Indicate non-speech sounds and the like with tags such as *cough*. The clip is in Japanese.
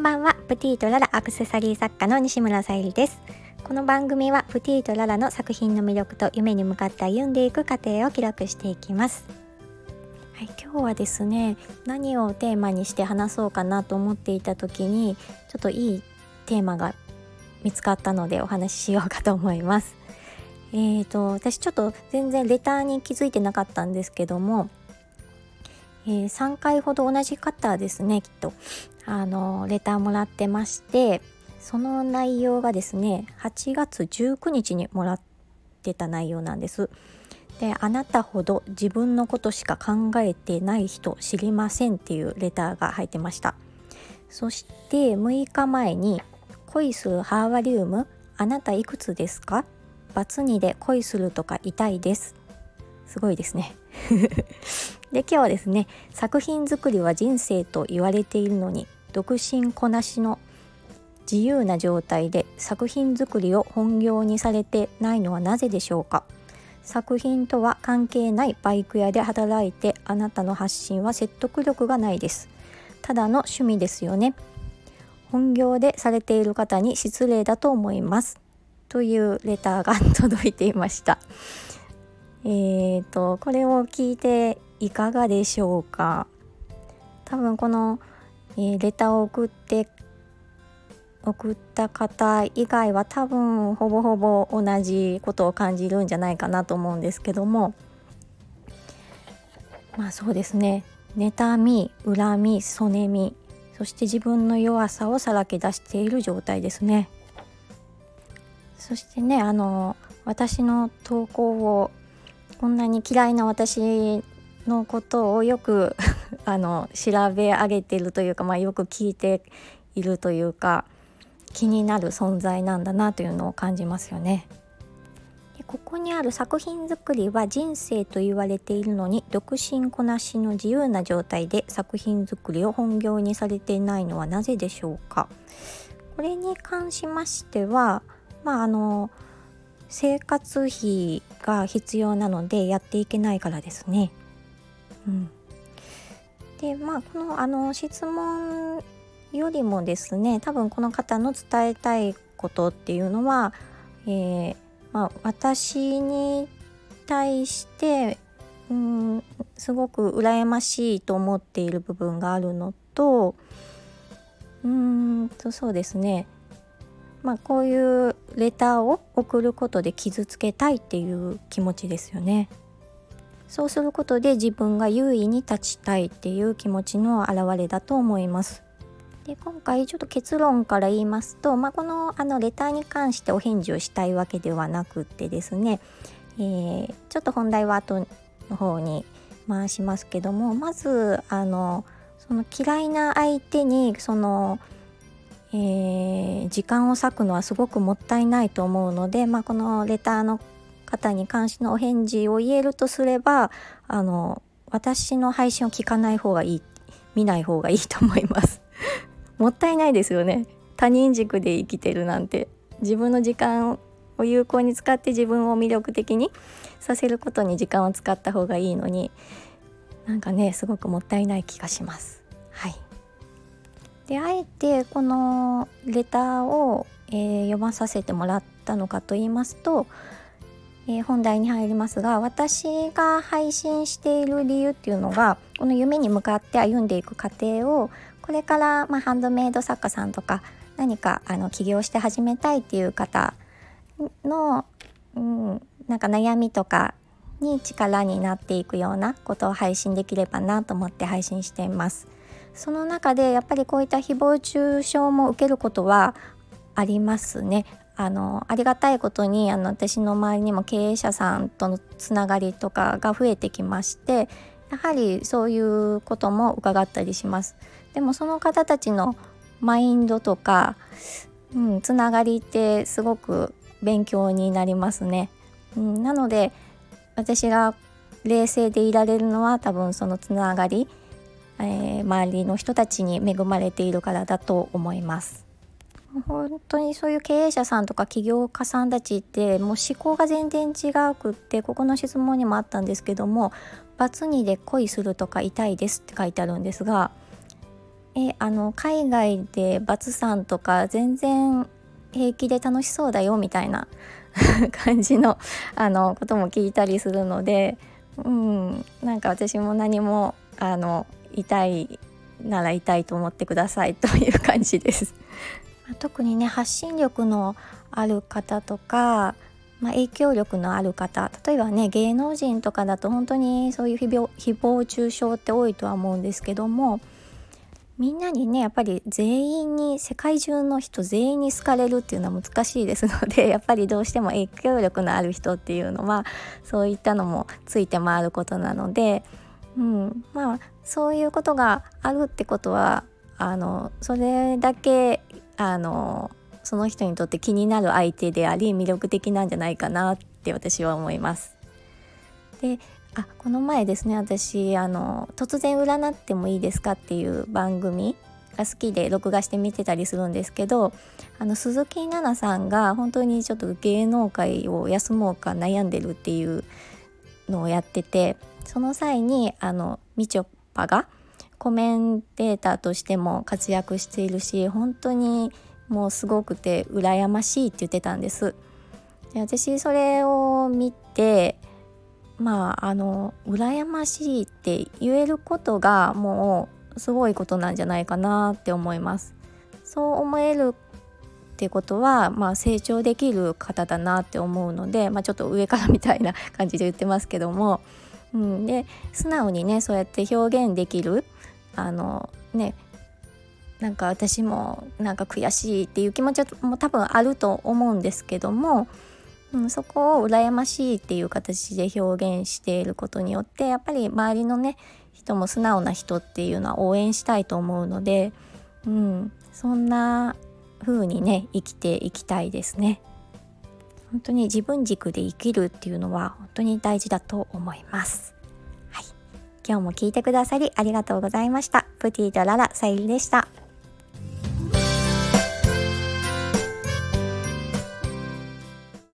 んばんは。プティとララアクセサリー作家の西村さゆりです。この番組はプティとララの作品の魅力と夢に向かって歩んでいく過程を記録していきます。はい、今日はですね何をテーマにして話そうかなと思っていた時にちょっといいテーマが見つかったのでお話ししようかと思います。えーと私ちょっと全然レターに気づいてなかったんですけどもえー、3回ほど同じ方ですねきっと。あのレターもらってましてその内容がですね8月19日にもらってた内容なんです。であなたほど自分のことしか考えてない人知りませんっていうレターが入ってました。そして6日前に恋するハーバリウムあなたいくつですか？バツ2で恋するとか痛いです。すごいですね。*laughs* で今日はですね作品作りは人生と言われているのに独身こなしの自由な状態で作品作りを本業にされてないのはなぜでしょうか？作品とは関係ないバイク屋で働いてあなたの発信は説得力がないです。ただの趣味ですよね。本業でされている方に失礼だと思います。というレターが *laughs* 届いていました。えーとこれを聞いていかがでしょうか？多分この、え、レターを送って送った方以外は多分ほぼほぼ同じことを感じるんじゃないかなと思うんですけども。まあそうですね。妬み恨みそねみそして自分の弱さをさらけ出している状態ですね。そしてねあの私の投稿をこんなに嫌いな私のことをよくあの調べ上げているというか、まあ、よく聞いているというか気になる存在なんだなというのを感じますよね。でここにある作品作りは人生と言われているのに独身こなしの自由な状態で作品作りを本業にされていないのはなぜでしょうかこれに関しましてはまああの生活費が必要なのでやっていけないからですね。うん、でまあこのあの質問よりもですね多分この方の伝えたいことっていうのは、えー、まあ、私に対してうんすごく羨ましいと思っている部分があるのとうんとそうですねまあ、こういうレターを送ることで傷つけたいっていう気持ちですよね。そうすることで自分が優位に立ちたいっていう気持ちの表れだと思います。で今回ちょっと結論から言いますと、まあ、このあのレターに関してお返事をしたいわけではなくってですね、えー、ちょっと本題は後の方に回しますけどもまずあのその嫌いな相手にそのえー、時間を割くのはすごくもったいないと思うので、まあ、このレターの方に関してのお返事を言えるとすればあの私の配信を聞かない方がいい見ない方がいいと思います。*laughs* もったいないですよね。他人軸で生きてるなんて。自分の時間を有効に使って自分を魅力的にさせることに時間を使った方がいいのに。なんかねすごくもったいない気がします。はい。であえてこのレターを、えー、読まさせてもらったのかと言いますと、えー、本題に入りますが私が配信している理由っていうのがこの夢に向かって歩んでいく過程をこれから、まあ、ハンドメイド作家さんとか何かあの起業して始めたいっていう方の、うん、なんか悩みとかに力になっていくようなことを配信できればなと思って配信しています。その中でやっぱりこういった誹謗中傷も受けることはありますね。あのありがたいことにあの私の周りにも経営者さんとのつながりとかが増えてきましてやはりそういうことも伺ったりします。でもその方たちのマインドとか、うん、つながりってすごく勉強になりますね。うん、なので私が冷静でいられるのは多分そのつながりえー、周りの人たちに恵まれているからだと思います。本当にそういう経営者さんとか起業家さんたちってもう思考が全然違うくってここの質問にもあったんですけども「バツ2で恋するとか痛いです」って書いてあるんですがえあの海外でバツさんとか全然平気で楽しそうだよみたいな *laughs* 感じのあのことも聞いたりするので、うん、なんか私も何もあの痛いなら痛いと思ってくださいという感じです。特にね発信力のある方とか、まあ、影響力のある方例えばね芸能人とかだと本当にそういう誹謗中傷って多いとは思うんですけどもみんなにねやっぱり全員に世界中の人全員に好かれるっていうのは難しいですので *laughs* やっぱりどうしても影響力のある人っていうのはそういったのもついて回ることなので、うん、まあそういうことがあるってことはあのそれだけあのその人にとって気になる相手であり魅力的なんじゃないかなって私は思います。であこの前ですね私あの「突然占ってもいいですか?」っていう番組が好きで録画して見てたりするんですけどあの鈴木奈々さんが本当にちょっと芸能界を休もうか悩んでるっていうのをやっててその際にあのみちょぱがコメンテーターとしても活躍しているし本当にもうすごくて羨ましいって言ってたんです。で私それを見てまああの羨ましいって言えることがもうすごいことなんじゃないかなって思います。そう思えるってことは、まあ、成長できる方だなって思うので、まあ、ちょっと上からみたいな感じで言ってますけども、うん、で素直にねそうやって表現できるあのねなんか私もなんか悔しいっていう気持ちも多分あると思うんですけどもうん、そこを羨ましいっていう形で表現していることによってやっぱり周りのね人も素直な人っていうのは応援したいと思うので、うん、そんな風にね生きていきたいですね。本当に自分軸で生きるっていうのは本当に大事だと思います。はい、今日も聞いてくださりありがとうございました。プティとララさゆりでした。